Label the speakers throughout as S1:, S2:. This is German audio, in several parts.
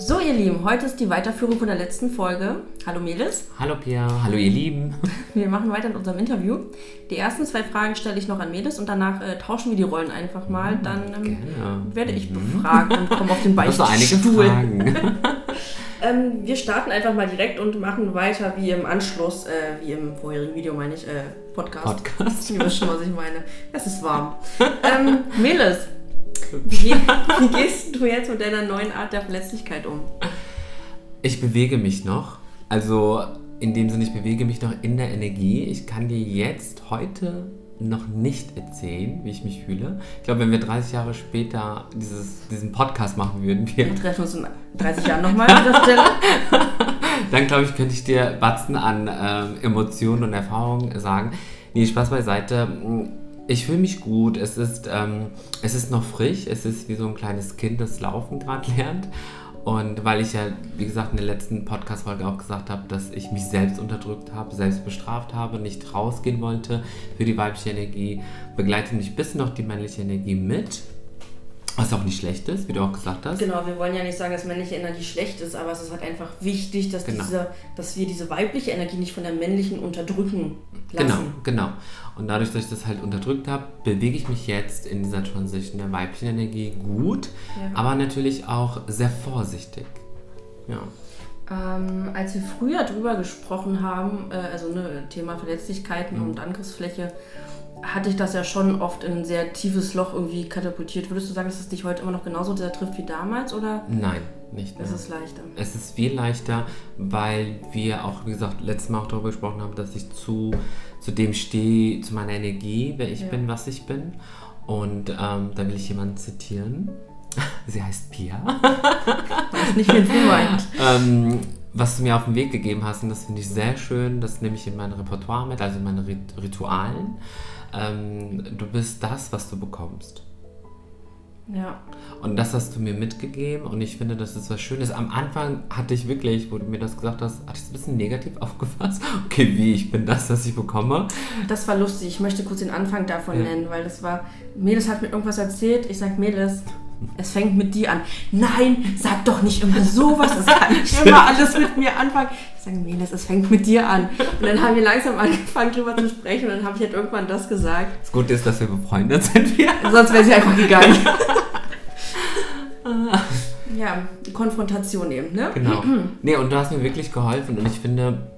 S1: So, ihr Lieben, heute ist die Weiterführung von der letzten Folge. Hallo Melis.
S2: Hallo Pia, hallo ihr Lieben.
S1: Wir machen weiter in unserem Interview. Die ersten zwei Fragen stelle ich noch an Melis und danach äh, tauschen wir die Rollen einfach mal.
S2: Mhm,
S1: Dann ähm, werde ich
S2: Mhm.
S1: befragt und komme auf den Beichtstuhl. Ähm, wir starten einfach mal direkt und machen weiter wie im Anschluss, äh, wie im vorherigen Video meine ich, äh, Podcast.
S2: Podcast.
S1: Ihr wisst schon, was ich meine. Es ist warm. ähm, Melis, wie, wie gehst du jetzt mit deiner neuen Art der Verletzlichkeit um?
S2: Ich bewege mich noch. Also in dem Sinne, ich bewege mich noch in der Energie. Ich kann dir jetzt heute noch nicht erzählen, wie ich mich fühle. Ich glaube, wenn wir 30 Jahre später dieses, diesen Podcast machen würden, wir,
S1: Wir treffen uns in 30 Jahren nochmal an dieser Stelle.
S2: dann glaube ich, könnte ich dir Batzen an ähm, Emotionen und Erfahrungen sagen. Nee, Spaß beiseite. Ich fühle mich gut. Es ist, ähm, es ist noch frisch. Es ist wie so ein kleines Kind, das Laufen gerade lernt. Und weil ich ja, wie gesagt, in der letzten Podcast-Folge auch gesagt habe, dass ich mich selbst unterdrückt habe, selbst bestraft habe, nicht rausgehen wollte für die weibliche Energie, begleitet mich bis noch die männliche Energie mit. Was auch nicht schlecht ist, wie du auch gesagt hast.
S1: Genau, wir wollen ja nicht sagen, dass männliche Energie schlecht ist, aber es ist halt einfach wichtig, dass,
S2: Genau.
S1: diese, dass wir diese weibliche Energie nicht von der männlichen unterdrücken lassen.
S2: Genau, genau. Und dadurch, dass ich das halt unterdrückt habe, bewege ich mich jetzt in dieser Transition der weiblichen Energie gut,
S1: Ja.
S2: aber natürlich auch sehr vorsichtig. Ja.
S1: Ähm, als wir früher drüber gesprochen haben, äh, also ne, Thema Verletzlichkeiten
S2: Mhm.
S1: und Angriffsfläche, hatte ich das ja schon oft in ein sehr tiefes Loch irgendwie katapultiert. Würdest du sagen, dass es dich heute immer noch genauso sehr trifft wie damals oder
S2: Nein, nicht mehr.
S1: ist es leichter?
S2: Es ist viel leichter, weil wir auch, wie gesagt, letztes Mal auch darüber gesprochen haben, dass ich zu, zu dem stehe, zu meiner Energie, wer ich
S1: Ja.
S2: bin, was ich bin. Und ähm, da will ich jemanden zitieren. Sie heißt Pia.
S1: Weiß nicht, wen du meinst.
S2: ähm, was du mir auf den Weg gegeben hast, und das finde ich sehr schön, das nehme ich in mein Repertoire mit, also in meine Rit Ritualen. Ähm, du bist das, was du bekommst.
S1: Ja.
S2: Und das hast du mir mitgegeben und ich finde, das ist was Schönes. Am Anfang hatte ich wirklich, wo du mir das gesagt hast, hatte ich es ein bisschen negativ aufgefasst. Okay, wie, ich bin das, was ich bekomme.
S1: Das war lustig. Ich möchte kurz den Anfang davon
S2: Ja.
S1: nennen, weil das war. Melis hat mir irgendwas erzählt. Ich sag, Melis, es fängt mit dir an. Nein, sag doch nicht immer sowas. Das kann nicht immer alles mit mir anfangen. Ich sage, Melis, es fängt mit dir an. Und dann haben wir langsam angefangen, drüber zu sprechen. Und dann habe ich halt irgendwann das gesagt.
S2: Das Gute ist, dass wir befreundet sind. Wir.
S1: Sonst wäre sie einfach gegangen. ja, Konfrontation eben, ne?
S2: Genau. Nee, und du hast mir wirklich geholfen und ich finde,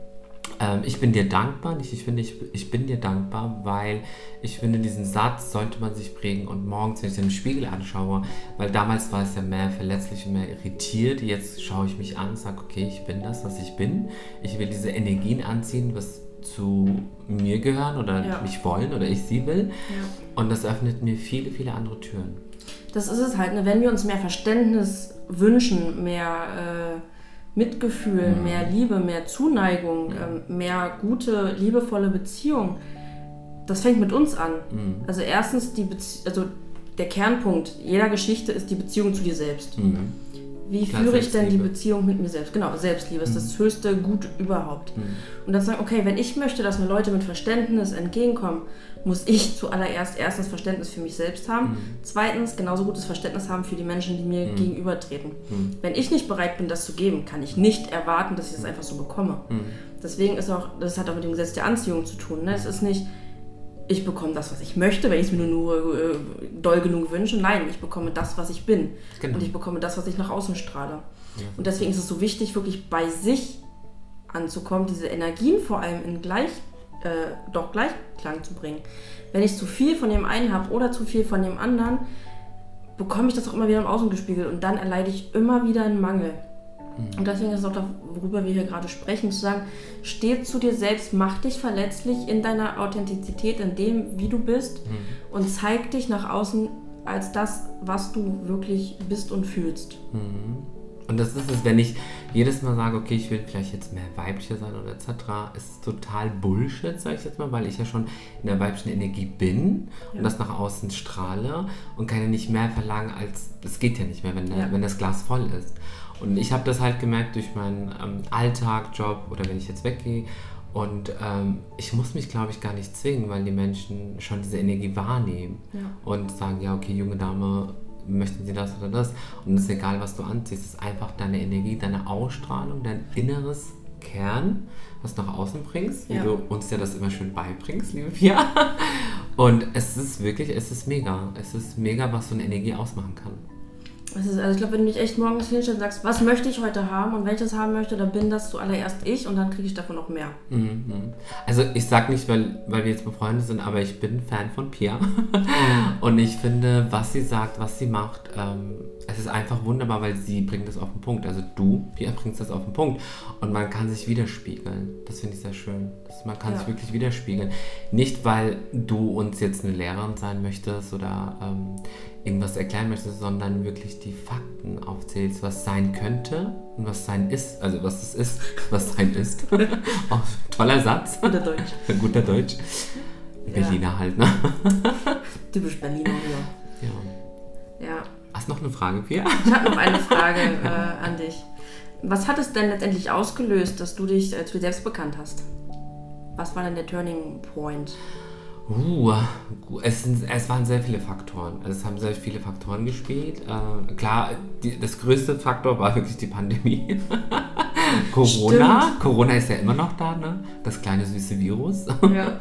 S2: ähm, ich bin dir dankbar. Nicht, ich finde, ich, ich bin dir dankbar, weil ich finde, diesen Satz sollte man sich prägen und morgens, wenn ich den Spiegel anschaue, weil damals war es ja mehr verletzlich und mehr irritiert. Jetzt schaue ich mich an und sage, okay, ich bin das, was ich bin. Ich will diese Energien anziehen, was zu mir gehören oder
S1: Ja.
S2: mich wollen oder ich sie will.
S1: Ja.
S2: Und das öffnet mir viele, viele andere Türen.
S1: Das ist es halt, ne? wenn wir uns mehr Verständnis wünschen, mehr äh, Mitgefühl,
S2: Mhm.
S1: mehr Liebe, mehr Zuneigung, ähm, mehr gute, liebevolle Beziehung, das fängt mit uns an.
S2: Mhm.
S1: Also erstens, die Bezie also der Kernpunkt jeder Geschichte ist die Beziehung zu dir selbst.
S2: Mhm.
S1: Wie
S2: Klar,
S1: führe ich denn die. Beziehung mit mir selbst? Genau, Selbstliebe ist das höchste Gut überhaupt.
S2: Mhm.
S1: Und dann sagen, okay, wenn ich möchte, dass mir Leute mit Verständnis entgegenkommen, muss ich zuallererst erstens Verständnis für mich selbst haben, zweitens genauso gutes Verständnis haben für die Menschen, die mir gegenübertreten.
S2: Mhm.
S1: Wenn ich nicht bereit bin, das zu geben, kann ich nicht erwarten, dass ich das einfach so bekomme.
S2: Mhm.
S1: Deswegen ist auch, das hat auch mit dem Gesetz der Anziehung zu tun. Ne? Es ist nicht, ich bekomme das, was ich möchte, wenn ich es mir nur, äh, doll genug wünsche. Nein, ich bekomme das, was ich bin.
S2: Genau.
S1: Und ich bekomme das, was ich nach außen strahle.
S2: Ja.
S1: Und deswegen ist es so wichtig, wirklich bei sich anzukommen, diese Energien vor allem in gleich, äh, doch Gleichklang zu bringen. Wenn ich zu viel von dem einen habe oder zu viel von dem anderen, bekomme ich das auch immer wieder im Außen gespiegelt und dann erleide ich immer wieder einen Mangel. Und deswegen ist es auch das, worüber wir hier gerade sprechen, zu sagen, steh zu dir selbst, mach dich verletzlich in deiner Authentizität, in dem, wie du bist und zeig dich nach außen als das, was du wirklich bist und fühlst.
S2: Mhm. Und das ist es, wenn ich jedes Mal sage, okay, ich will vielleicht jetzt mehr weiblicher sein oder etc., ist es total Bullshit, sage ich jetzt mal, weil ich ja schon in der weiblichen Energie bin
S1: Ja.
S2: und das nach außen strahle und kann ja nicht mehr verlangen, als es geht ja nicht mehr, wenn, der,
S1: Ja.
S2: wenn das Glas voll ist. Und ich habe das halt gemerkt durch meinen ähm, Alltag, Job oder wenn ich jetzt weggehe. Und ähm, ich muss mich, glaube ich, gar nicht zwingen, weil die Menschen schon diese Energie wahrnehmen
S1: Ja.
S2: und sagen, ja, okay, junge Dame, möchten sie das oder das. Und es ist egal, was du anziehst, es ist einfach deine Energie, deine Ausstrahlung, dein inneres Kern, was nach außen bringst, wie
S1: Ja.
S2: du uns ja das immer schön beibringst, liebe Pia. Und es ist wirklich, es ist mega. Es ist mega, was so eine Energie ausmachen kann.
S1: Ist, also ich glaube, wenn du dich echt morgens hinstellst und sagst, was möchte ich heute haben und das haben möchte, dann bin das zuallererst ich und dann kriege ich davon noch mehr.
S2: Mhm. Also ich sag nicht, weil, weil wir jetzt befreundet sind, aber ich bin Fan von Pia. Und ich finde, was sie sagt, was sie macht, ähm, es ist einfach wunderbar, weil sie bringt das auf den Punkt. Also du, Pia, bringst das auf den Punkt. Und man kann sich widerspiegeln. Das finde ich sehr schön. Das, man kann
S1: Ja.
S2: sich wirklich widerspiegeln. Nicht, weil du uns jetzt eine Lehrerin sein möchtest oder ähm, irgendwas erklären möchtest, sondern wirklich die Fakten aufzählst, was sein könnte und was sein ist. Also was es ist, was sein ist. oh, toller Satz.
S1: Oder Deutsch.
S2: Guter Deutsch.
S1: Ja.
S2: Berliner halt, ne?
S1: Typisch Berliner hier.
S2: Ja.
S1: Ja.
S2: Hast du noch eine Frage, Pia?
S1: Ich habe noch eine Frage äh, an dich. Was hat es denn letztendlich ausgelöst, dass du dich äh, zu dir selbst bekannt hast? Was war denn der Turning Point?
S2: Uh, es, sind, es waren sehr viele Faktoren. Also es haben sehr viele Faktoren gespielt. Äh, klar, die, das größte Faktor war wirklich die Pandemie. Corona.
S1: Stimmt.
S2: Corona ist ja immer noch da, ne? Das kleine süße Virus,
S1: Ja.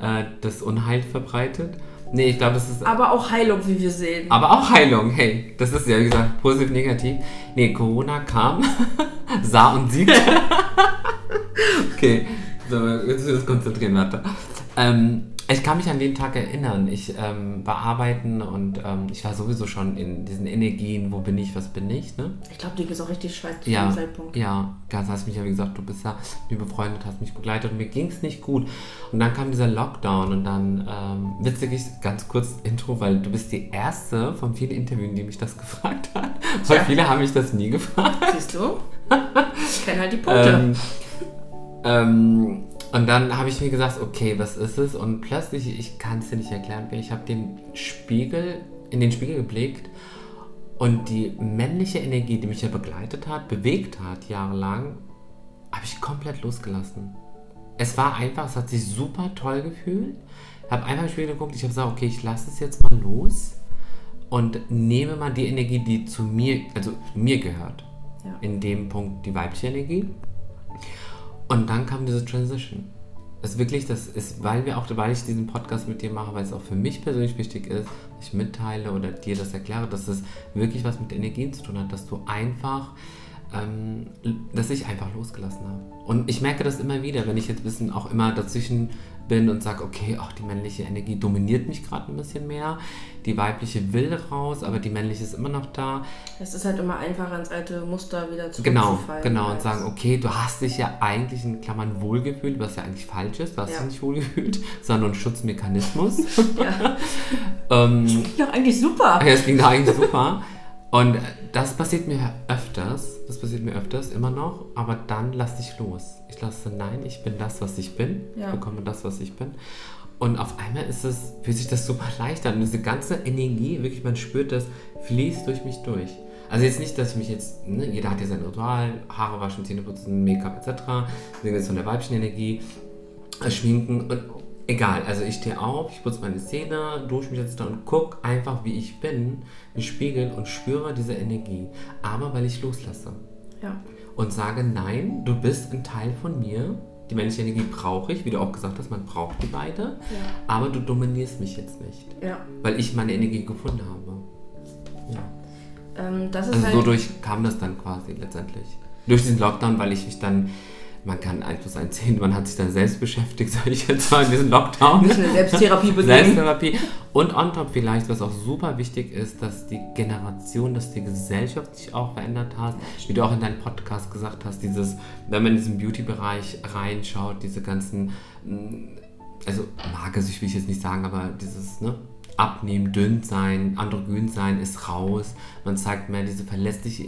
S2: äh, das Unheil verbreitet. Nee, ich glaube, das ist
S1: Aber auch Heilung, wie wir sehen.
S2: Aber auch Heilung, hey, das ist ja wie gesagt positiv, negativ. Nee, Corona kam, sah und siegte. okay, so, jetzt müssen wir uns konzentrieren, warte. Ähm, ich kann mich an den Tag erinnern. Ich ähm, war arbeiten und ähm, ich war sowieso schon in diesen Energien, wo bin ich, was bin ich, ne?
S1: Ich glaube, dir geht es auch richtig scheiße zu
S2: Ja,
S1: dem Zeitpunkt.
S2: ja, ganz hast mich ja wie gesagt, du bist ja mir befreundet, hast mich begleitet und mir ging es nicht gut. Und dann kam dieser Lockdown und dann, ähm, witzig ist, ganz kurz Intro, weil du bist die erste von vielen Interviews, die mich das gefragt hat. Weil
S1: Tja.
S2: viele haben mich das nie gefragt.
S1: Siehst du? Ich kenne halt die Punkte.
S2: Ähm, ähm, und dann habe ich mir gesagt, okay, was ist es? Und plötzlich, ich kann es dir nicht erklären, ich habe den Spiegel, in den Spiegel geblickt und die männliche Energie, die mich ja begleitet hat, bewegt hat, jahrelang, habe ich komplett losgelassen. Es war einfach, es hat sich super toll gefühlt. Ich habe einfach im Spiegel geguckt, ich habe gesagt, okay, ich lasse es jetzt mal los und nehme mal die Energie, die zu mir, also mir gehört
S1: ja.
S2: in dem Punkt die weibliche Energie. Und dann kam diese Transition. Das wirklich, das ist, weil wir auch, weil ich diesen Podcast mit dir mache, weil es auch für mich persönlich wichtig ist, ich mitteile oder dir das erkläre, dass es wirklich was mit Energien zu tun hat, dass du einfach, ähm, dass ich einfach losgelassen habe. Und ich merke das immer wieder, wenn ich jetzt bisschen auch immer dazwischen bin und sage, okay, auch die männliche Energie dominiert mich gerade ein bisschen mehr, die weibliche will raus, aber die männliche ist immer noch da.
S1: Es ist halt immer einfacher, ins alte Muster wieder
S2: Genau,
S1: zurückzufallen.
S2: genau. Und
S1: als-
S2: sagen, okay, du hast dich ja eigentlich in Klammern wohlgefühlt, was ja eigentlich falsch ist. Du hast
S1: Ja.
S2: dich nicht wohlgefühlt, sondern ein Schutzmechanismus.
S1: Ja.
S2: ähm,
S1: ja, eigentlich super.
S2: ja, es ging da eigentlich super. Und das passiert mir öfters, das passiert mir öfters, immer noch, aber dann lass dich los. Ich lasse, nein, ich bin das, was ich bin,
S1: Ja.
S2: ich bekomme das, was ich bin. Und auf einmal ist es, fühlt sich das super leicht an. Und diese ganze Energie, wirklich, man spürt das, fließt durch mich durch. Also jetzt nicht, dass ich mich jetzt, ne, jeder hat ja sein Ritual, Haare waschen, Zähne putzen, Make-up etc. Deswegen ist von der weiblichen Energie, äh, Schminken und egal. Also ich stehe auf, ich putze meine Zähne, dusche mich jetzt da und gucke einfach, wie ich bin, im Spiegel und spüre diese Energie. Aber weil ich loslasse
S1: Ja.
S2: und sage, nein, du bist ein Teil von mir. Die männliche Energie brauche ich, wie du auch gesagt hast, man braucht die beide.
S1: Ja.
S2: Aber du dominierst mich jetzt nicht,
S1: Ja.
S2: weil ich meine Energie gefunden habe. Ja.
S1: Ähm, das ist
S2: Also
S1: halt.
S2: so durch kam das dann quasi letztendlich. Durch diesen Lockdown, weil ich mich dann, man kann eins plus eins sehen, man hat sich dann selbst beschäftigt, sage ich jetzt mal in diesem Lockdown.
S1: Nicht eine Selbsttherapie beginnen.
S2: Selbsttherapie. Und on top vielleicht, was auch super wichtig ist, dass die Generation, dass die Gesellschaft sich auch verändert hat. Wie du auch in deinem Podcast gesagt hast, dieses, wenn man in diesen Beauty-Bereich reinschaut, diese ganzen, mh, also magersüchtig will ich jetzt nicht sagen, aber dieses, ne? Abnehmen, dünn sein, androgyn sein ist raus. Man zeigt mehr diese verlässliche,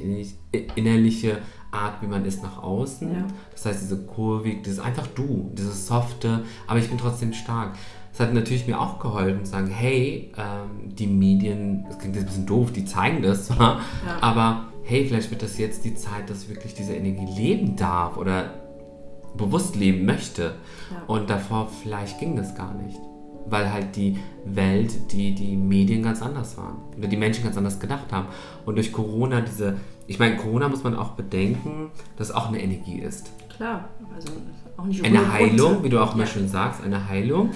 S2: innerliche Art, wie man ist nach außen.
S1: Ja.
S2: Das heißt, diese kurvig, dieses einfach du, dieses softe, aber ich bin trotzdem stark. Das hat natürlich mir auch geholfen, zu sagen, hey, ähm, die Medien, das klingt jetzt ein bisschen doof, die zeigen das zwar,
S1: Ja.
S2: aber hey, vielleicht wird das jetzt die Zeit, dass ich wirklich diese Energie leben darf oder bewusst leben möchte.
S1: Ja.
S2: Und davor vielleicht ging das gar nicht. weil halt die Welt, die, die Medien ganz anders waren. Oder die Menschen ganz anders gedacht haben. Und durch Corona diese, ich meine, Corona muss man auch bedenken, dass auch eine Energie ist.
S1: Klar, also auch nicht
S2: Eine
S1: ohne
S2: Heilung,
S1: Grund.
S2: wie du auch immer
S1: Ja.
S2: schön sagst, eine Heilung.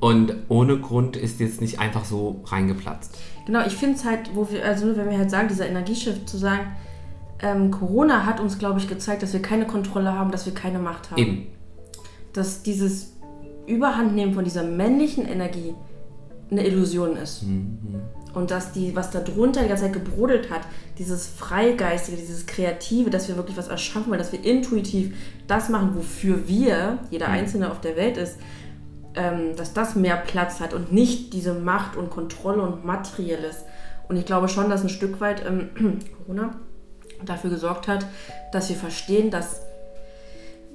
S2: Und ohne Grund ist jetzt nicht einfach so reingeplatzt.
S1: Genau, ich finde es halt, wo wir, also wenn wir halt sagen, dieser Energieshift zu sagen, ähm, Corona hat uns, glaube ich, gezeigt, dass wir keine Kontrolle haben, dass wir keine Macht haben.
S2: Eben.
S1: Dass dieses Überhandnehmen von dieser männlichen Energie eine Illusion ist. Und dass die, was da drunter die ganze Zeit gebrodelt hat, dieses Freigeistige, dieses Kreative, dass wir wirklich was erschaffen wollen, dass wir intuitiv das machen, wofür wir, jeder Einzelne auf der Welt ist, ähm, dass das mehr Platz hat und nicht diese Macht und Kontrolle und Materielles. Und ich glaube schon, dass ein Stück weit ähm, Corona dafür gesorgt hat, dass wir verstehen, dass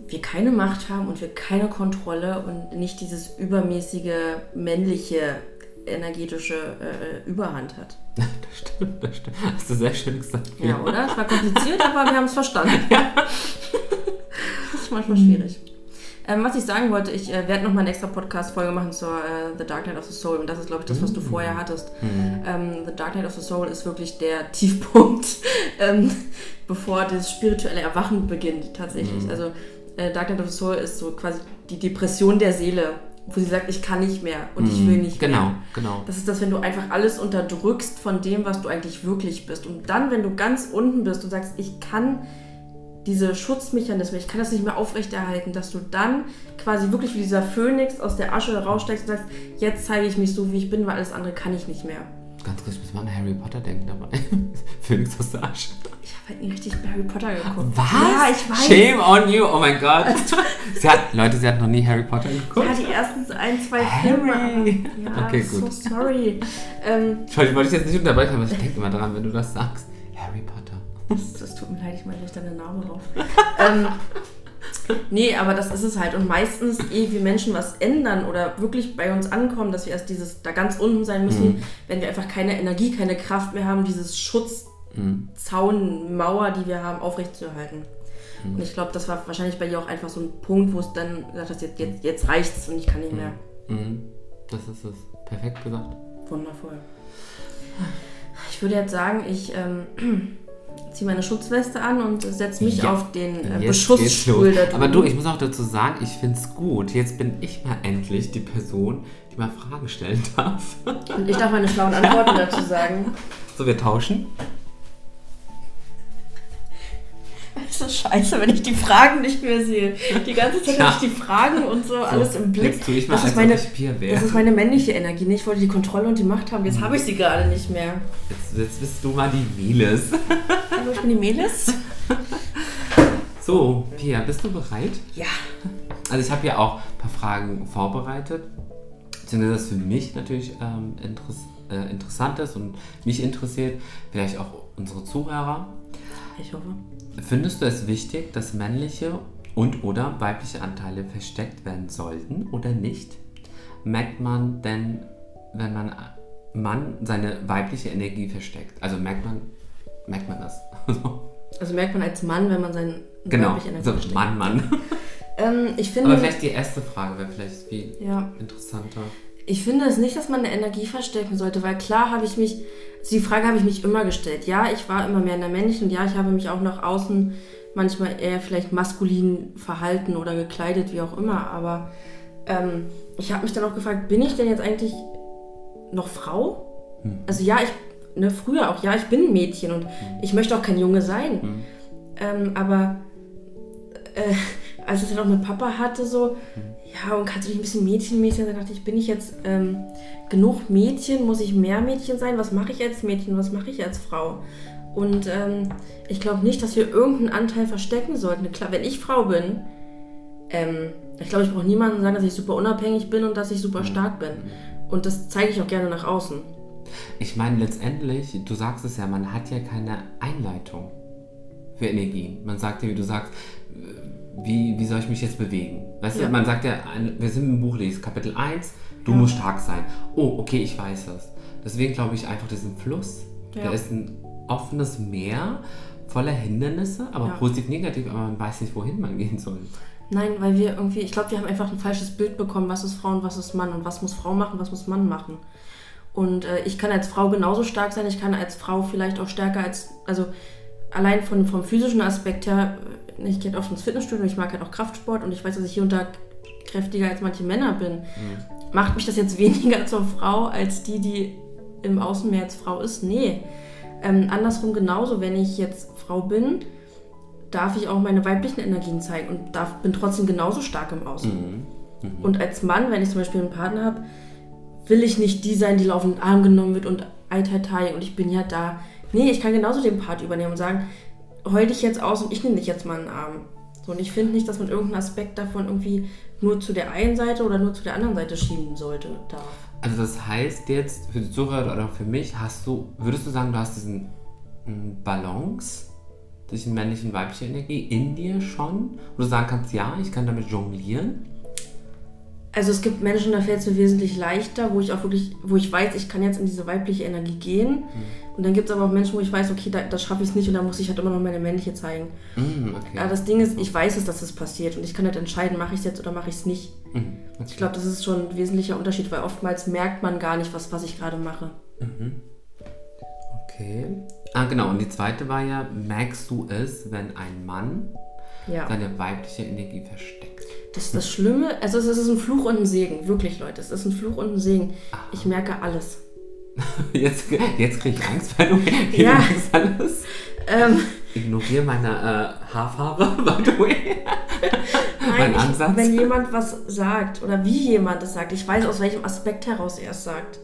S1: wir keine Macht haben und wir keine Kontrolle und nicht dieses übermäßige männliche energetische äh, Überhand hat.
S2: Das stimmt, das stimmt. Hast du sehr schön gesagt.
S1: Ja, oder? Es war kompliziert, aber wir haben es verstanden. das ist manchmal schwierig. Ähm, was ich sagen wollte, ich äh, werde nochmal eine extra Podcast-Folge machen zur äh, The Dark Knight of the Soul. Und das ist, glaube ich, das, was du vorher hattest. Ähm, the Dark Knight of the Soul ist wirklich der Tiefpunkt, ähm, bevor das spirituelle Erwachen beginnt, tatsächlich. Also, äh, Dark Knight of the Soul ist so quasi die Depression der Seele, wo sie sagt, ich kann nicht mehr und ich will nicht
S2: Genau,
S1: mehr.
S2: genau.
S1: Das ist das, wenn du einfach alles unterdrückst von dem, was du eigentlich wirklich bist. Und dann, wenn du ganz unten bist und sagst, ich kann diese Schutzmechanismen, ich kann das nicht mehr aufrechterhalten, dass du dann quasi wirklich wie dieser Phönix aus der Asche raussteigst und sagst, jetzt zeige ich mich so, wie ich bin, weil alles andere kann ich nicht mehr.
S2: Ganz kurz, ich muss mal an Harry Potter denken dabei. Phoenix aus der Asche.
S1: Ich habe halt richtig Harry Potter geguckt.
S2: Was?
S1: Ja, ich weiß.
S2: Shame on you, oh mein Gott. sie hat, Leute, sie hat noch nie Harry Potter geguckt.
S1: Ja, die ersten ein, zwei
S2: Harry.
S1: Filme. Ja,
S2: Okay,
S1: so
S2: gut.
S1: sorry. Ähm,
S2: Entschuldigung, wollte ich jetzt nicht unterbrechen, aber ich denke immer dran, wenn du das sagst. Harry Potter.
S1: Das, das tut mir leid, ich meine nicht deine Name drauf. ähm, nee, aber das ist es halt. Und meistens, ehe wir Menschen was ändern oder wirklich bei uns ankommen, dass wir erst dieses da ganz unten sein müssen, wenn wir einfach keine Energie, keine Kraft mehr haben, dieses Schutzzaun, Mauer, die wir haben, aufrechtzuerhalten. Und ich glaube, das war wahrscheinlich bei dir auch einfach so ein Punkt, wo es dann gesagt hast, jetzt, jetzt, jetzt reicht's und ich kann nicht mehr.
S2: Mhm. Das ist es. Perfekt gesagt.
S1: Wundervoll. Ich würde jetzt sagen, ich ähm, ziehe meine Schutzweste an und setze mich
S2: Ja.
S1: auf den äh, Beschussstuhl.
S2: Aber du, ich muss auch dazu sagen, ich finde es gut. Jetzt bin ich mal endlich die Person, die mal Fragen stellen darf.
S1: Und ich darf meine schlauen Antworten dazu sagen.
S2: So, wir tauschen.
S1: Ist scheiße, wenn ich die Fragen nicht mehr sehe. Die ganze Zeit
S2: Ja.
S1: habe ich die Fragen und so, alles im Blick.
S2: Jetzt tue ich mal,
S1: das, ist meine, das ist meine männliche Energie. ne? Ich wollte die Kontrolle und die Macht haben. Jetzt habe ich sie gerade nicht mehr.
S2: Jetzt, jetzt bist du mal die Miles.
S1: Hallo, ich bin die Melis.
S2: So, Pia, bist du bereit?
S1: Ja.
S2: Also ich habe ja auch ein paar Fragen vorbereitet. Beziehungsweise das für mich natürlich ähm, interess äh, interessant ist und mich interessiert, vielleicht auch unsere Zuhörer.
S1: Ich hoffe.
S2: Findest du es wichtig, dass männliche und oder weibliche Anteile versteckt werden sollten oder nicht? Merkt man denn, wenn man Mann seine weibliche Energie versteckt? Also merkt man, merkt man das?
S1: Also merkt man als Mann, wenn man seine
S2: genau,
S1: weibliche Energie
S2: so,
S1: versteckt.
S2: Mann, Mann.
S1: Ähm, ich finde,
S2: Aber vielleicht die erste Frage wäre vielleicht viel
S1: ja,
S2: interessanter.
S1: Ich finde es nicht, dass man eine Energie verstecken sollte, weil klar habe ich mich, also die Frage habe ich mich immer gestellt. Ja, ich war immer mehr in der männlichen, ja, ich habe mich auch nach außen manchmal eher vielleicht maskulin verhalten oder gekleidet, wie auch immer, aber ähm, ich habe mich dann auch gefragt, bin ich denn jetzt eigentlich noch Frau? Also ja, ich, ne, früher auch, ja, ich bin ein Mädchen und ich möchte auch kein Junge sein. Ähm, aber äh, als ich dann auch mit Papa hatte, so, ja, und kannst du nicht ein bisschen Mädchen-Mädchen sein? dachte ich, bin ich jetzt ähm, genug Mädchen? Muss ich mehr Mädchen sein? Was mache ich als Mädchen? Was mache ich als Frau? Und ähm, ich glaube nicht, dass wir irgendeinen Anteil verstecken sollten. Klar, wenn ich Frau bin, ähm, ich glaube, ich brauche niemandem sagen, dass ich super unabhängig bin und dass ich super stark bin. Und das zeige ich auch gerne nach außen.
S2: Ich meine, letztendlich, du sagst es ja, man hat ja keine Einleitung für Energie. Man sagt ja, wie du sagst, wie, wie soll ich mich jetzt bewegen? Weißt
S1: Ja.
S2: du, man sagt ja, wir sind im Buch, liest Kapitel 1, du
S1: Ja.
S2: musst stark sein. Oh, okay, ich weiß es. Deswegen glaube ich einfach, diesen Fluss,
S1: Ja.
S2: der ist ein offenes Meer voller Hindernisse, aber
S1: Ja.
S2: positiv, negativ, aber man weiß nicht, wohin man gehen soll.
S1: Nein, weil wir irgendwie, ich glaube, wir haben einfach ein falsches Bild bekommen, was ist Frau und was ist Mann und was muss Frau machen, was muss Mann machen. Und äh, ich kann als Frau genauso stark sein, ich kann als Frau vielleicht auch stärker als, also allein von, vom physischen Aspekt her, äh, ich gehe oft ins Fitnessstudio, ich mag halt auch Kraftsport und ich weiß, dass ich hier und da kräftiger als manche Männer bin. Mhm. Macht mich das jetzt weniger zur Frau als die, die im Außen mehr als Frau ist? Nee. Ähm, andersrum genauso, wenn ich jetzt Frau bin, darf ich auch meine weiblichen Energien zeigen und darf, bin trotzdem genauso stark im Außen. Mhm. Mhm. Und als Mann, wenn ich zum Beispiel einen Partner habe, will ich nicht die sein, die laufend Arm genommen wird und ei, tai, tai und ich bin ja da. Nee, ich kann genauso den Part übernehmen und sagen, heul dich jetzt aus und ich nehme dich jetzt mal einen Arm. So, und ich finde nicht, dass man irgendeinen Aspekt davon irgendwie nur zu der einen Seite oder nur zu der anderen Seite schieben sollte, darf.
S2: Also das heißt jetzt für die Zuhörer oder für mich, hast du, würdest du sagen, du hast diesen hm, Balance zwischen männlichen und weiblicher Energie in dir schon? Wo du sagen kannst, ja, ich kann damit jonglieren?
S1: Also es gibt Menschen, da fällt es mir wesentlich leichter, wo ich auch wirklich, wo ich weiß, ich kann jetzt in diese weibliche Energie gehen. Mhm. Und dann gibt es aber auch Menschen, wo ich weiß, okay, da, das schaffe ich es nicht und da muss ich halt immer noch meine männliche zeigen. Mhm, okay. Aber das Ding ist, ich weiß es, dass das passiert und ich kann halt entscheiden, mache ich es jetzt oder mache ich es nicht. Mhm, okay. Ich glaube, das ist schon ein wesentlicher Unterschied, weil oftmals merkt man gar nicht, was, was ich gerade mache. Mhm.
S2: Okay. Ah, genau. Und die zweite war ja, merkst du es, wenn ein Mann ja. seine weibliche Energie versteckt?
S1: Das ist das Schlimme. Also es ist ein Fluch und ein Segen. Wirklich, Leute. Es ist ein Fluch und ein Segen. Aha. Ich merke alles.
S2: Jetzt, jetzt kriege ich Angst, weil du ja. alles. Ähm, Ignoriere meine äh, Haarfarbe, by the way.
S1: Nein, mein Ansatz. Ich, wenn jemand was sagt oder wie jemand es sagt, ich weiß, aus welchem Aspekt heraus er es sagt.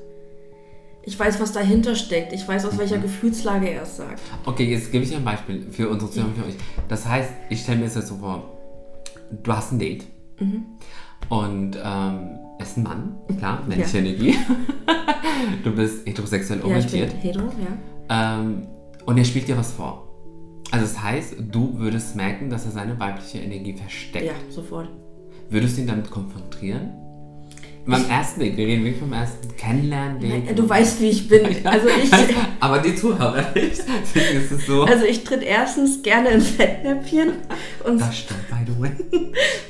S1: Ich weiß, was dahinter steckt. Ich weiß, aus welcher mhm. Gefühlslage er es sagt.
S2: Okay, jetzt gebe ich ein Beispiel für unsere Zuhörer, für euch. Das heißt, ich stelle mir jetzt so vor, du hast ein Date mhm. und ähm, er ist ein Mann, klar, männliche ja. Energie. du bist heterosexuell orientiert.
S1: Ja, ich bin hetero, ja.
S2: Ähm, und er spielt dir was vor. Also das heißt, du würdest merken, dass er seine weibliche Energie versteckt.
S1: Ja, sofort.
S2: Würdest du ihn damit konfrontieren? Beim ersten Date, wir reden wirklich vom ersten Kennenlernen-Date.
S1: Du weißt, wie ich bin. Also ich,
S2: aber die Zuhörer nicht. ist es so.
S1: Also ich tritt erstens gerne in Fettnäpfchen.
S2: Und, das stimmt, by the way.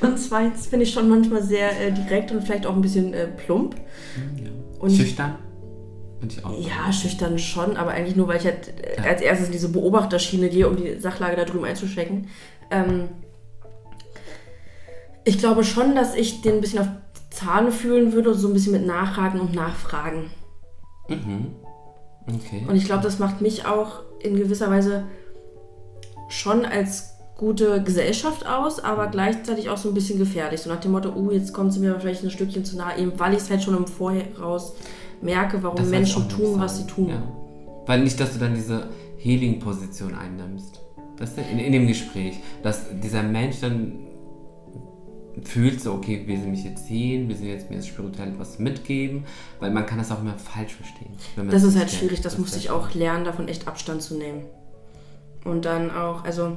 S1: Und zweitens bin ich schon manchmal sehr äh, direkt und vielleicht auch ein bisschen äh, plump.
S2: Ja. Und schüchtern?
S1: Bin ich auch. Ja, schüchtern schon, aber eigentlich nur, weil ich halt äh, ja. als erstes in diese Beobachterschiene gehe, um die Sachlage da drüben einzuschecken. Ähm, ich glaube schon, dass ich den ein bisschen auf Zahne fühlen würde, so ein bisschen mit Nachhaken und Nachfragen. Mhm. Okay. Und ich glaube, das macht mich auch in gewisser Weise schon als gute Gesellschaft aus, aber gleichzeitig auch so ein bisschen gefährlich. So nach dem Motto, uh, jetzt kommt sie mir vielleicht ein Stückchen zu nahe, eben weil ich es halt schon im Voraus merke, warum das Menschen tun, was sie tun. Ja.
S2: Weil nicht, dass du dann diese Healing-Position einnimmst. Das in, in dem Gespräch, dass dieser Mensch dann fühlt, so, okay, will sie mich jetzt sehen, will sie jetzt mir spirituell etwas mitgeben, weil man kann das auch immer falsch verstehen.
S1: das ist halt kennt. schwierig, das, das musste ich auch lernen, davon echt Abstand zu nehmen. Und dann auch, also,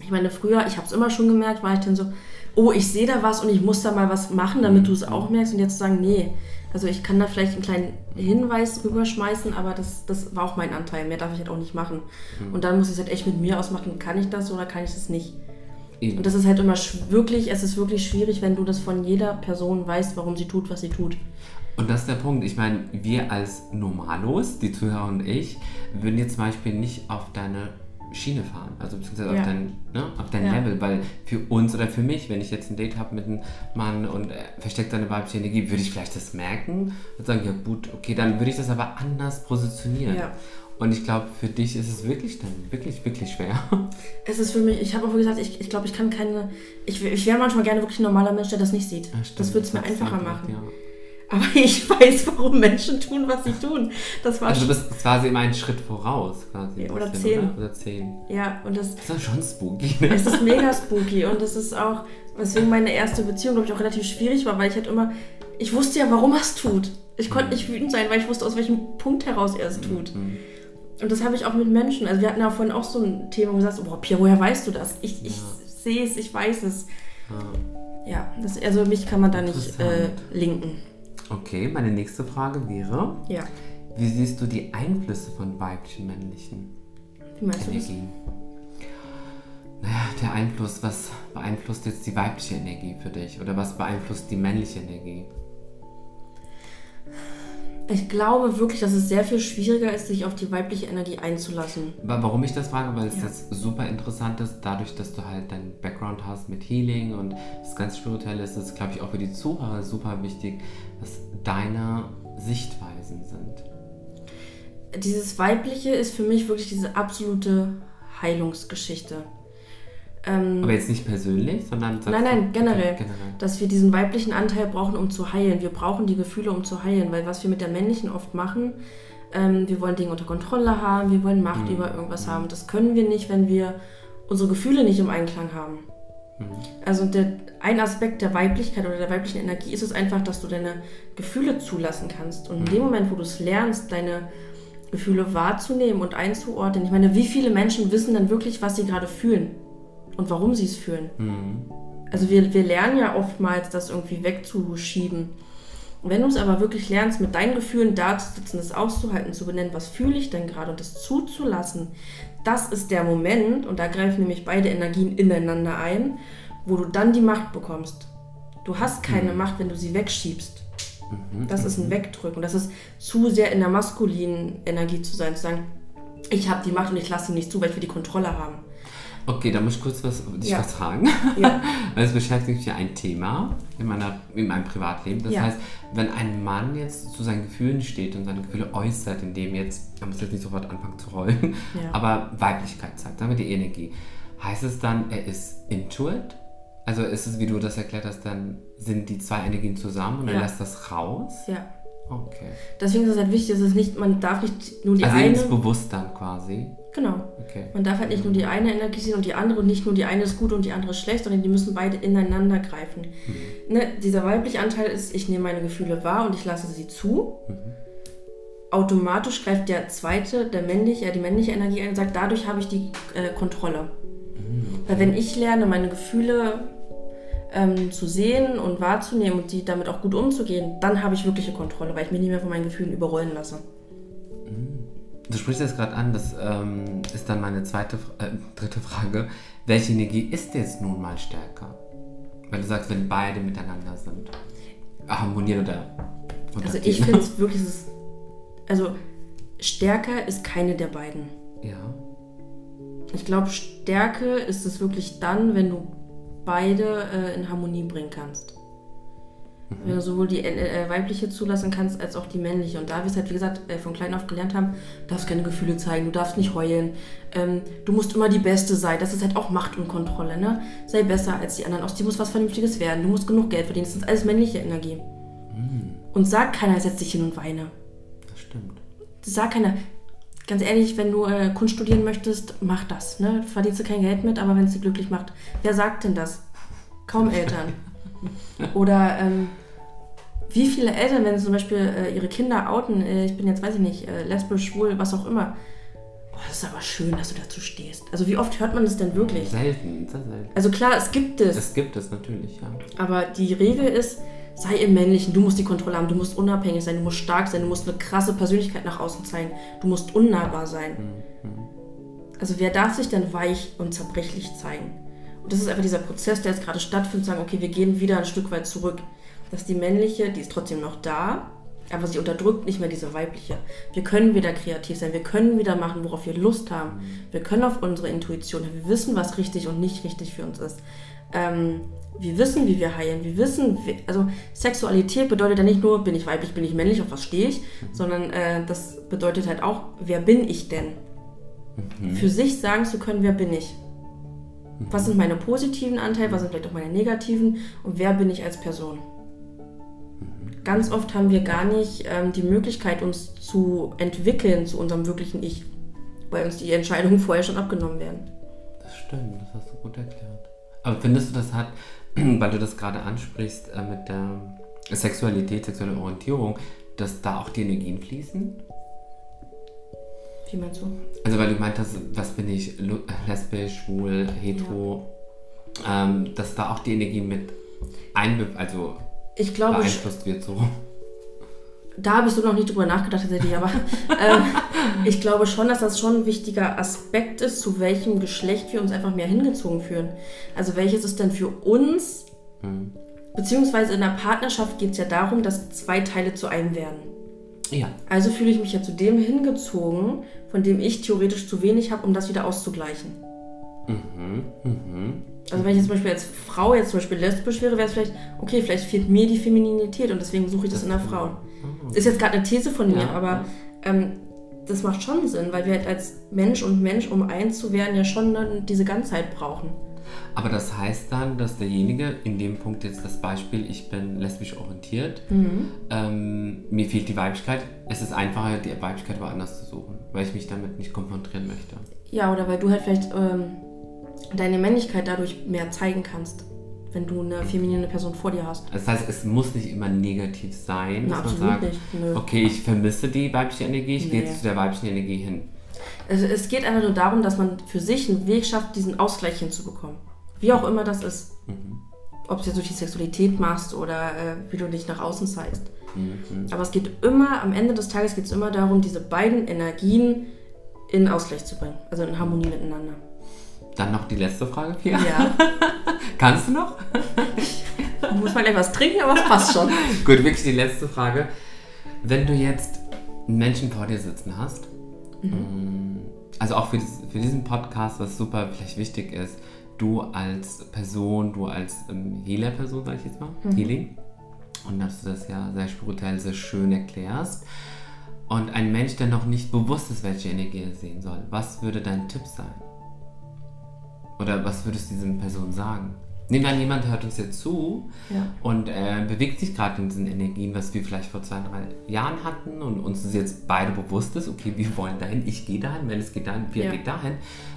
S1: ich meine, früher, ich habe es immer schon gemerkt, war ich dann so, oh, ich sehe da was und ich muss da mal was machen, damit mhm. du es auch merkst und jetzt sagen, nee, also ich kann da vielleicht einen kleinen Hinweis rüberschmeißen, aber das, das war auch mein Anteil, mehr darf ich halt auch nicht machen. Mhm. Und dann muss ich es halt echt mit mir ausmachen, kann ich das oder kann ich das nicht. Eben. Und das ist halt immer wirklich, es ist wirklich schwierig, wenn du das von jeder Person weißt, warum sie tut, was sie tut.
S2: Und das ist der Punkt. Ich meine, wir als Normalos, die Zuhörer und ich, würden jetzt zum Beispiel nicht auf deine Schiene fahren, also beziehungsweise ja. auf dein, ne, auf dein ja. Level, weil für uns oder für mich, wenn ich jetzt ein Date habe mit einem Mann und er versteckt seine weibliche Energie, würde ich vielleicht das merken und sagen, ja gut, okay, dann würde ich das aber anders positionieren. Ja. Und ich glaube, für dich ist es wirklich dann wirklich, wirklich schwer.
S1: Es ist für mich, ich habe auch gesagt, ich, ich glaube, ich kann keine, ich, ich wäre manchmal gerne wirklich ein normaler Mensch, der das nicht sieht. Ja, das würde es mir einfacher machen. Ja. Aber ich weiß, warum Menschen tun, was sie tun. Das war
S2: also du bist quasi immer einen Schritt voraus. Quasi
S1: oder zehn. Oder?
S2: oder zehn.
S1: Ja, und das,
S2: das ist schon spooky.
S1: Ne? Es ist mega spooky und es ist auch, weswegen meine erste Beziehung, glaube ich, auch relativ schwierig war, weil ich halt immer, ich wusste ja, warum er es tut. Ich konnte mhm. nicht wütend sein, weil ich wusste, aus welchem Punkt heraus er es tut. Mhm. Und das habe ich auch mit Menschen. Also wir hatten ja vorhin auch so ein Thema, wo du sagst, boah, Pia, woher weißt du das? Ich, ich ja. sehe es, ich weiß es. Ja, ja das, also mich kann man da nicht äh, linken.
S2: Okay, meine nächste Frage wäre,
S1: ja.
S2: wie siehst du die Einflüsse von weiblichen, männlichen
S1: wie meinst Energien?
S2: Naja, der Einfluss, was beeinflusst jetzt die weibliche Energie für dich? Oder was beeinflusst die männliche Energie?
S1: Ich glaube wirklich, dass es sehr viel schwieriger ist, sich auf die weibliche Energie einzulassen.
S2: Warum ich das frage, weil es
S1: Ja.
S2: jetzt super interessant ist, dadurch, dass du halt deinen Background hast mit Healing und das ganz Spirituelle ist es, glaube ich, auch für die Zuhörer super wichtig, was deine Sichtweisen sind.
S1: Dieses Weibliche ist für mich wirklich diese absolute Heilungsgeschichte. Ähm,
S2: Aber jetzt nicht persönlich, sondern...
S1: Nein, nein, generell.
S2: Generell.
S1: dass wir diesen weiblichen Anteil brauchen, um zu heilen. Wir brauchen die Gefühle, um zu heilen, weil was wir mit der männlichen oft machen, ähm, wir wollen Dinge unter Kontrolle haben, wir wollen Macht
S2: Mhm.
S1: über irgendwas haben. Das können wir nicht, wenn wir unsere Gefühle nicht im Einklang haben.
S2: Mhm.
S1: Also der, ein Aspekt der Weiblichkeit oder der weiblichen Energie ist es einfach, dass du deine Gefühle zulassen kannst. Und in
S2: Mhm.
S1: dem Moment, wo du es lernst, deine Gefühle wahrzunehmen und einzuordnen, ich meine, wie viele Menschen wissen denn wirklich, was sie gerade fühlen und warum sie es fühlen?
S2: Mhm.
S1: Also wir, wir lernen ja oftmals, das irgendwie wegzuschieben. Und wenn du es aber wirklich lernst, mit deinen Gefühlen da zu sitzen, das auszuhalten, zu benennen, was fühle ich denn gerade und das zuzulassen, das ist der Moment, und da greifen nämlich beide Energien ineinander ein, wo du dann die Macht bekommst. Du hast keine Macht, wenn du sie wegschiebst. Das ist ein Wegdrücken. Das ist zu sehr in der maskulinen Energie zu sein, zu sagen, ich habe die Macht und ich lasse sie nicht zu, weil ich will die Kontrolle haben.
S2: Okay, da muss ich kurz was, dich
S1: Ja.
S2: was fragen.
S1: Ja.
S2: Weil es beschäftigt mich ja ein Thema in, meiner, in meinem Privatleben. Das
S1: Ja.
S2: heißt, wenn ein Mann jetzt zu seinen Gefühlen steht und seine Gefühle äußert, indem jetzt, er muss jetzt nicht sofort anfangen zu
S1: Ja.
S2: aber Weiblichkeit zeigt, wir die Energie, heißt es dann, er ist intuit? Also ist es, wie du das erklärt hast, dann sind die zwei Energien zusammen und er lässt das raus?
S1: Ja.
S2: Okay.
S1: Deswegen ist es halt wichtig, dass es nicht, man darf nicht nur die
S2: also
S1: eine.
S2: ins Bewusstsein quasi.
S1: Genau.
S2: Okay.
S1: Man darf halt nicht nur die eine Energie sehen und die andere und nicht nur die eine ist gut und die andere ist schlecht, sondern die müssen beide ineinander greifen. Ne, dieser weibliche Anteil ist, ich nehme meine Gefühle wahr und ich lasse sie zu. Automatisch greift der zweite, der männliche, ja, die männliche Energie ein und sagt, dadurch habe ich die äh, Kontrolle. Weil wenn ich lerne, meine Gefühle ähm, zu sehen und wahrzunehmen und die damit auch gut umzugehen, dann habe ich wirkliche Kontrolle, weil ich mich nicht mehr von meinen Gefühlen überrollen lasse.
S2: Du sprichst jetzt gerade an, das ähm, ist dann meine zweite, äh, dritte Frage. Welche Energie ist jetzt nun mal stärker? Weil du sagst, wenn beide miteinander sind. Harmonieren oder
S1: Also
S2: untergehen.
S1: ich finde es wirklich, also stärker ist keine der beiden.
S2: Ja.
S1: Ich glaube, Stärke ist es wirklich dann, wenn du beide äh, in Harmonie bringen kannst. Wenn du sowohl die äh, äh, weibliche zulassen kannst, als auch die männliche. Und da wir es halt, wie gesagt, äh, von klein auf gelernt haben, du darfst keine Gefühle zeigen, du darfst nicht heulen, ähm, du musst immer die Beste sein. Das ist halt auch Macht und Kontrolle, ne? Sei besser als die anderen, aus dir muss was Vernünftiges werden, du musst genug Geld verdienen, das ist alles männliche Energie. Und sag keiner, setz dich hin und weine.
S2: Das stimmt.
S1: Sag keiner, ganz ehrlich, wenn du äh, Kunst studieren möchtest, mach das. Ne? Verdienst du kein Geld mit, aber wenn es dir glücklich macht. Wer sagt denn das? Kaum Eltern. Oder ähm, wie viele Eltern, wenn sie zum Beispiel äh, ihre Kinder outen, äh, ich bin jetzt, weiß ich nicht, äh, lesbisch, schwul, was auch immer. Boah, das ist aber schön, dass du dazu stehst. Also wie oft hört man das denn wirklich?
S2: Selten, sehr selten.
S1: Also klar, es gibt es.
S2: Das gibt es natürlich, ja.
S1: Aber die Regel ist, sei im Männlichen, du musst die Kontrolle haben, du musst unabhängig sein, du musst stark sein, du musst eine krasse Persönlichkeit nach außen zeigen, du musst unnahbar sein. Also wer darf sich denn weich und zerbrechlich zeigen? Und das ist einfach dieser Prozess, der jetzt gerade stattfindet, sagen, okay, wir gehen wieder ein Stück weit zurück. Dass die männliche, die ist trotzdem noch da, aber sie unterdrückt nicht mehr diese weibliche. Wir können wieder kreativ sein, wir können wieder machen, worauf wir Lust haben. Wir können auf unsere Intuition, wir wissen, was richtig und nicht richtig für uns ist. Ähm, wir wissen, wie wir heilen, wir wissen, wie, also Sexualität bedeutet ja nicht nur, bin ich weiblich, bin ich männlich, auf was stehe ich, sondern äh, das bedeutet halt auch, wer bin ich denn? Für sich sagen zu können, wer bin ich? Was sind meine positiven Anteile, was sind vielleicht auch meine negativen und wer bin ich als Person? Ganz oft haben wir gar nicht ähm, die Möglichkeit, uns zu entwickeln zu unserem wirklichen Ich, weil uns die Entscheidungen vorher schon abgenommen werden.
S2: Das stimmt, das hast du gut erklärt. Aber findest du, das hat, weil du das gerade ansprichst, äh, mit der Sexualität, sexuelle Orientierung, dass da auch die Energien fließen?
S1: Wie meinst du?
S2: Also weil du gemeint hast, was bin ich, lesbisch, schwul, hetero, ähm, dass da auch die Energie mit einbe also
S1: Ich glaube,
S2: beeinflusst wird so.
S1: da habe ich so noch nicht drüber nachgedacht tatsächlich, aber äh, ich glaube schon, dass das schon ein wichtiger Aspekt ist, zu welchem Geschlecht wir uns einfach mehr hingezogen fühlen. Also welches ist denn für uns,
S2: Mhm.
S1: beziehungsweise in der Partnerschaft geht es ja darum, dass zwei Teile zu einem werden.
S2: Ja.
S1: Also fühle ich mich ja zu dem hingezogen, von dem ich theoretisch zu wenig habe, um das wieder auszugleichen.
S2: Mhm. Mhm.
S1: Also wenn ich jetzt zum Beispiel als Frau jetzt zum Beispiel lesbisch wäre, wäre es vielleicht, okay, vielleicht fehlt mir die Femininität und deswegen suche ich das in der Frau. Ist jetzt gerade eine These von mir,
S2: Ja,
S1: aber ähm, das macht schon Sinn, weil wir halt als Mensch und Mensch, um eins zu werden, ja schon diese Ganzheit brauchen.
S2: Aber das heißt dann, dass derjenige, in dem Punkt jetzt das Beispiel, ich bin lesbisch orientiert,
S1: Mhm.
S2: ähm, mir fehlt die Weiblichkeit, es ist einfacher, die Weiblichkeit woanders zu suchen, weil ich mich damit nicht konfrontieren möchte.
S1: Ja, oder weil du halt vielleicht ähm, deine Männlichkeit dadurch mehr zeigen kannst, wenn du eine feminine Person vor dir hast.
S2: Das heißt, es muss nicht immer negativ sein,
S1: Na,
S2: dass man sagt,
S1: nicht.
S2: Okay, ich vermisse die weibliche Energie, ich gehe
S1: Nee.
S2: jetzt zu der weiblichen Energie hin.
S1: Also es geht einfach nur darum, dass man für sich einen Weg schafft, diesen Ausgleich hinzubekommen. Wie auch immer das ist.
S2: Mhm.
S1: Ob es jetzt durch die Sexualität machst oder äh, wie du dich nach außen zeigst.
S2: Mhm.
S1: Aber es geht immer, am Ende des Tages geht es immer darum, diese beiden Energien in Ausgleich zu bringen. Also in Harmonie miteinander.
S2: Dann noch die letzte Frage, Pia.
S1: Ja.
S2: Kannst du noch?
S1: Muss man gleich was trinken, aber es passt schon.
S2: Gut, wirklich die letzte Frage. Wenn du jetzt einen Menschen vor dir sitzen hast, mm, also auch für, für diesen Podcast, was super vielleicht wichtig ist, du als Person, du als ähm, Healer-Person, sag ich jetzt mal, Healing, und dass du das ja sehr spirituell, sehr schön erklärst, und ein Mensch, der noch nicht bewusst ist, welche Energie er sehen soll, was würde dein Tipp sein? Oder was würdest du diesen Person sagen? Nehmen wir an, jemand hört uns jetzt zu
S1: Ja.
S2: und äh, bewegt sich gerade in diesen Energien, was wir vielleicht vor zwei, drei Jahren hatten und uns ist jetzt beide bewusst ist, okay, wir wollen dahin, ich gehe dahin, wenn es geht dahin, wir
S1: Ja.
S2: geht dahin.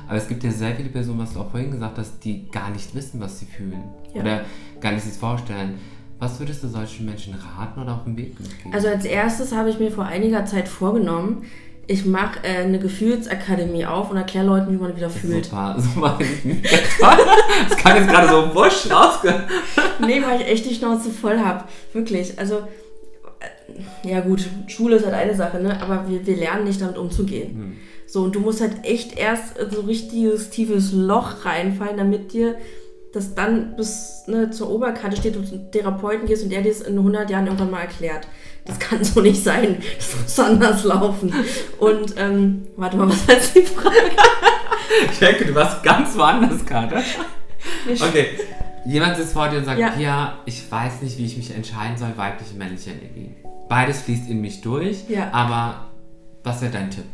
S2: Aber es gibt ja sehr viele Personen, was du auch vorhin gesagt hast, die gar nicht wissen, was sie fühlen
S1: Ja.
S2: oder gar nicht sich vorstellen. Was würdest du solchen Menschen raten oder auf den Weg mitgeben?
S1: Also als erstes habe ich mir vor einiger Zeit vorgenommen, ich mache äh, eine Gefühlsakademie auf und erkläre Leuten, wie man wieder fühlt.
S2: Super, super. Das kam jetzt gerade so wusch rausge...
S1: Nee, weil ich echt die Schnauze voll habe. Wirklich. Also, äh, ja gut, Schule ist halt eine Sache, ne? aber wir, wir lernen nicht damit umzugehen. So, und du musst halt echt erst in so richtiges tiefes Loch reinfallen, damit dir das dann bis ne, zur Oberkante steht und zum Therapeuten gehst und der dir es in 100 Jahren irgendwann mal erklärt. Das kann so nicht sein. Das muss anders laufen. Und, ähm, warte mal, was war jetzt die Frage?
S2: Ich denke, du warst ganz woanders gerade. Okay, jemand sitzt vor dir und sagt,
S1: Ja.
S2: Pia, ich weiß nicht, wie ich mich entscheiden soll, weibliche, männliche Energie. Beides fließt in mich durch,
S1: Ja.
S2: aber was wäre dein Tipp?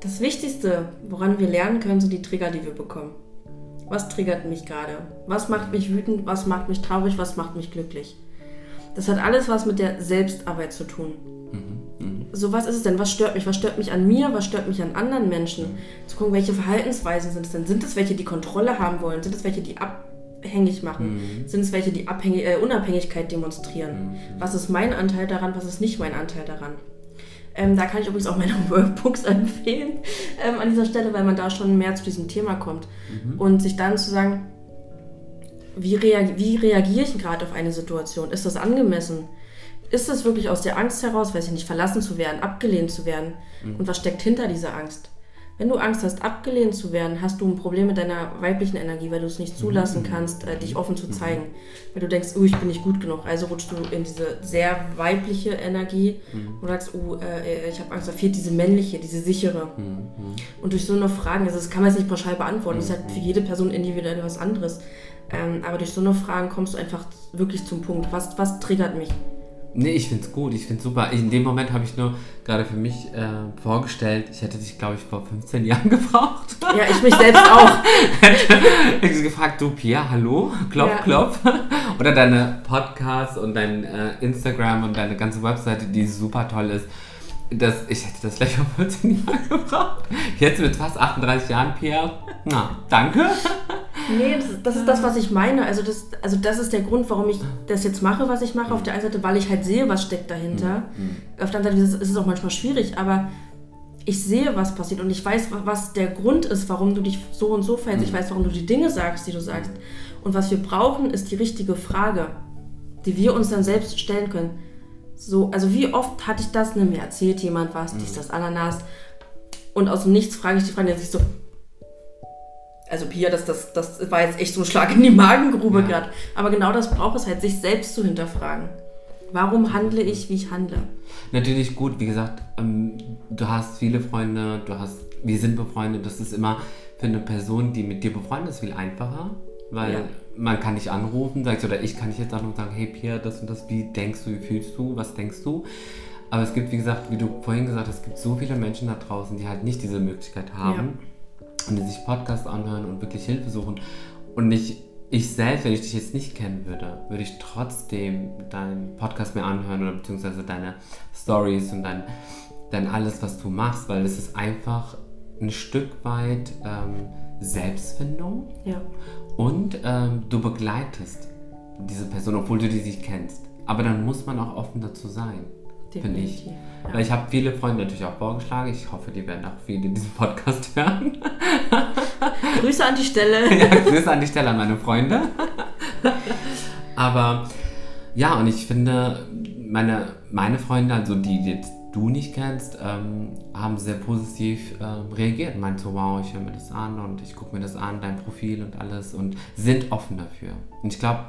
S1: Das Wichtigste, woran wir lernen können, sind die Trigger, die wir bekommen. Was triggert mich gerade? Was macht mich wütend? Was macht mich traurig? Was macht mich glücklich? Das hat alles was mit der Selbstarbeit zu tun. So, was ist es denn? Was stört mich? Was stört mich an mir? Was stört mich an anderen Menschen? Zu gucken, welche Verhaltensweisen sind es denn? Sind es welche, die Kontrolle haben wollen? Sind es welche, die abhängig machen? Sind es welche, die Abhängig äh, Unabhängigkeit demonstrieren? Was ist mein Anteil daran? Was ist nicht mein Anteil daran? Ähm, da kann ich übrigens auch meine Workbooks empfehlen ähm, an dieser Stelle, weil man da schon mehr zu diesem Thema kommt. Und sich dann zu sagen, wie, reag wie reagiere ich gerade auf eine Situation? Ist das angemessen? Ist das wirklich aus der Angst heraus, weiß ich nicht, verlassen zu werden, abgelehnt zu werden? Und was steckt hinter dieser Angst? Wenn du Angst hast, abgelehnt zu werden, hast du ein Problem mit deiner weiblichen Energie, weil du es nicht zulassen kannst, äh, dich offen zu zeigen. Weil du denkst, oh, ich bin nicht gut genug. Also rutschst du in diese sehr weibliche Energie und sagst, oh, äh, ich habe Angst, da fehlt diese männliche, diese sichere. Und durch so eine Fragen, also das kann man jetzt nicht pauschal beantworten, das ist halt für jede Person individuell was anderes. Ähm, aber durch so eine Fragen kommst du einfach wirklich zum Punkt. Was, was triggert mich?
S2: Nee, ich find's gut, ich find's super. In dem Moment habe ich nur gerade für mich äh, vorgestellt, ich hätte dich, glaube ich, vor 15 Jahren gebraucht.
S1: Ja, ich mich selbst auch.
S2: ich habe gefragt, du Pia, hallo, klopf,
S1: Ja.
S2: klopf. Oder deine Podcasts und dein äh, Instagram und deine ganze Webseite, die super toll ist. Das, ich hätte das gleich vor 14 Jahren gebraucht. Jetzt mit fast 38 Jahren, Pia, na, danke.
S1: Nee, das, das ist das, was ich meine. Also das, also das ist der Grund, warum ich das jetzt mache, was ich mache. Auf der einen Seite, weil ich halt sehe, was steckt dahinter. Auf der anderen Seite ist es- auch manchmal schwierig, aber ich sehe, was passiert und ich weiß, wa- was der Grund ist, warum du dich so und so verhältst. Ich weiß, warum du die Dinge sagst, die du sagst. Und was wir brauchen, ist die richtige Frage, die wir uns dann selbst stellen können. so, also wie oft hatte ich das, ne, mir erzählt jemand was, dies, das, Ananas. Und aus dem Nichts frage ich die Freundin, sich so, also Pia, das, das, das war jetzt echt so ein Schlag in die Magengrube
S2: Ja.
S1: gerade. Aber genau das braucht es halt, sich selbst zu hinterfragen. Warum handle ich, wie ich handle?
S2: Natürlich gut, wie gesagt, ähm, du hast viele Freunde, du hast, wir sind befreundet, das ist immer für eine Person, die mit dir befreundet ist, viel einfacher, weil
S1: Ja.
S2: man kann dich anrufen, sagst oder ich kann dich jetzt anrufen und sagen, hey Pia, das und das, wie denkst du, wie fühlst du, was denkst du? Aber es gibt, wie gesagt, wie du vorhin gesagt hast, es gibt so viele Menschen da draußen, die halt nicht diese Möglichkeit haben und die sich Podcasts anhören und wirklich Hilfe suchen. Und nicht, ich selbst, wenn ich dich jetzt nicht kennen würde, würde ich trotzdem deinen Podcast mir anhören oder beziehungsweise deine Stories und dein, dein alles, was du machst, weil es ist einfach ein Stück weit ähm, Selbstfindung
S1: Ja.
S2: und ähm, du begleitest diese Person, obwohl du die nicht kennst. Aber dann muss man auch offen dazu sein, finde ich.
S1: Ja.
S2: Weil ich habe viele Freunde natürlich auch vorgeschlagen. Ich hoffe, die werden auch viele diesen Podcast hören.
S1: Grüße an die Stelle.
S2: ja, Grüße an die Stelle an meine Freunde. Aber ja, und ich finde, meine, meine Freunde, also die, die jetzt du nicht kennst, ähm, haben sehr positiv ähm, reagiert. Meinten so, wow, ich höre mir das an und ich gucke mir das an, dein Profil und alles und sind offen dafür. Und ich glaube,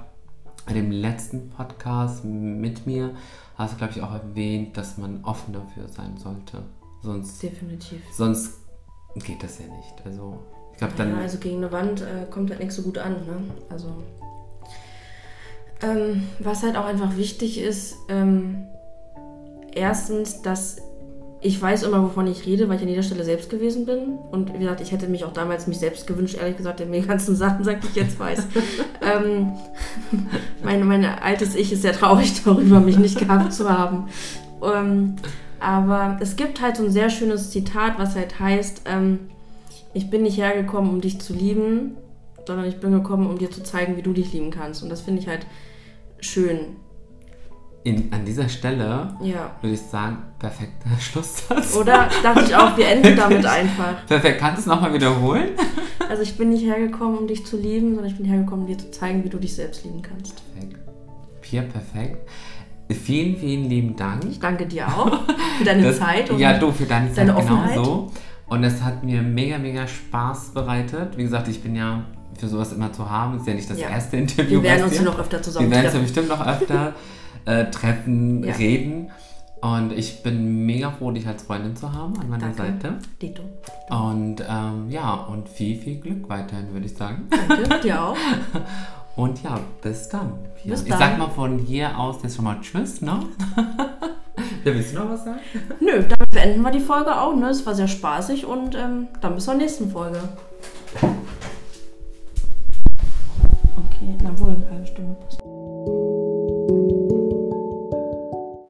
S2: bei dem letzten Podcast mit mir hast du, glaube ich, auch erwähnt, dass man offen dafür sein sollte. Sonst,
S1: Definitiv.
S2: sonst geht das ja nicht. Also, ich glaube, dann.
S1: ja, also gegen eine Wand äh, kommt halt nicht so gut an. Ne? Also, ähm, was halt auch einfach wichtig ist, ähm, erstens, dass ich weiß immer, wovon ich rede, weil ich an jeder Stelle selbst gewesen bin. Und wie gesagt, ich hätte mich auch damals mich selbst gewünscht, ehrlich gesagt, der mir die ganzen Sachen sagt, die ich jetzt weiß. ähm, mein, mein altes Ich ist sehr traurig darüber, mich nicht gehabt zu haben. Ähm, aber es gibt halt so ein sehr schönes Zitat, was halt heißt, ähm, ich bin nicht hergekommen, um dich zu lieben, sondern ich bin gekommen, um dir zu zeigen, wie du dich lieben kannst. Und das finde ich halt schön.
S2: In, an dieser Stelle
S1: Ja.
S2: würde ich sagen, perfekter Schlusssatz.
S1: Oder dachte ich auch, wir enden damit einfach.
S2: Perfekt, kannst du es nochmal wiederholen?
S1: Also ich bin nicht hergekommen, um dich zu lieben, sondern ich bin hergekommen, um dir zu zeigen, wie du dich selbst lieben kannst.
S2: Perfekt. Pia, perfekt. Vielen, vielen lieben Dank.
S1: Ich danke dir auch für deine
S2: Das-
S1: Zeit und
S2: ja, du für deine Zeit
S1: deine Offenheit.
S2: genauso. Und es hat mir mega, mega Spaß bereitet. Wie gesagt, ich bin ja für sowas immer zu haben. Ist ja nicht das
S1: Ja.
S2: erste Interview.
S1: wir werden uns
S2: ja.
S1: noch öfter
S2: Wir
S1: zusammen
S2: werden uns ja bestimmt noch öfter äh, treffen,
S1: Ja.
S2: reden. Und ich bin mega froh, dich als Freundin zu haben an meiner
S1: Danke.
S2: Seite.
S1: Dito.
S2: Und ähm, ja, und viel, viel Glück weiterhin, würde ich sagen.
S1: Danke, dir auch.
S2: Und ja, bis dann.
S1: Bis
S2: Ich
S1: dann.
S2: sag mal von hier aus jetzt schon mal Tschüss, ne? ja, willst du noch was sagen?
S1: Nö, damit beenden wir die Folge auch. Ne? Es war sehr spaßig und ähm, dann bis zur nächsten Folge. Okay, na wohl, eine halbe Stunde passt.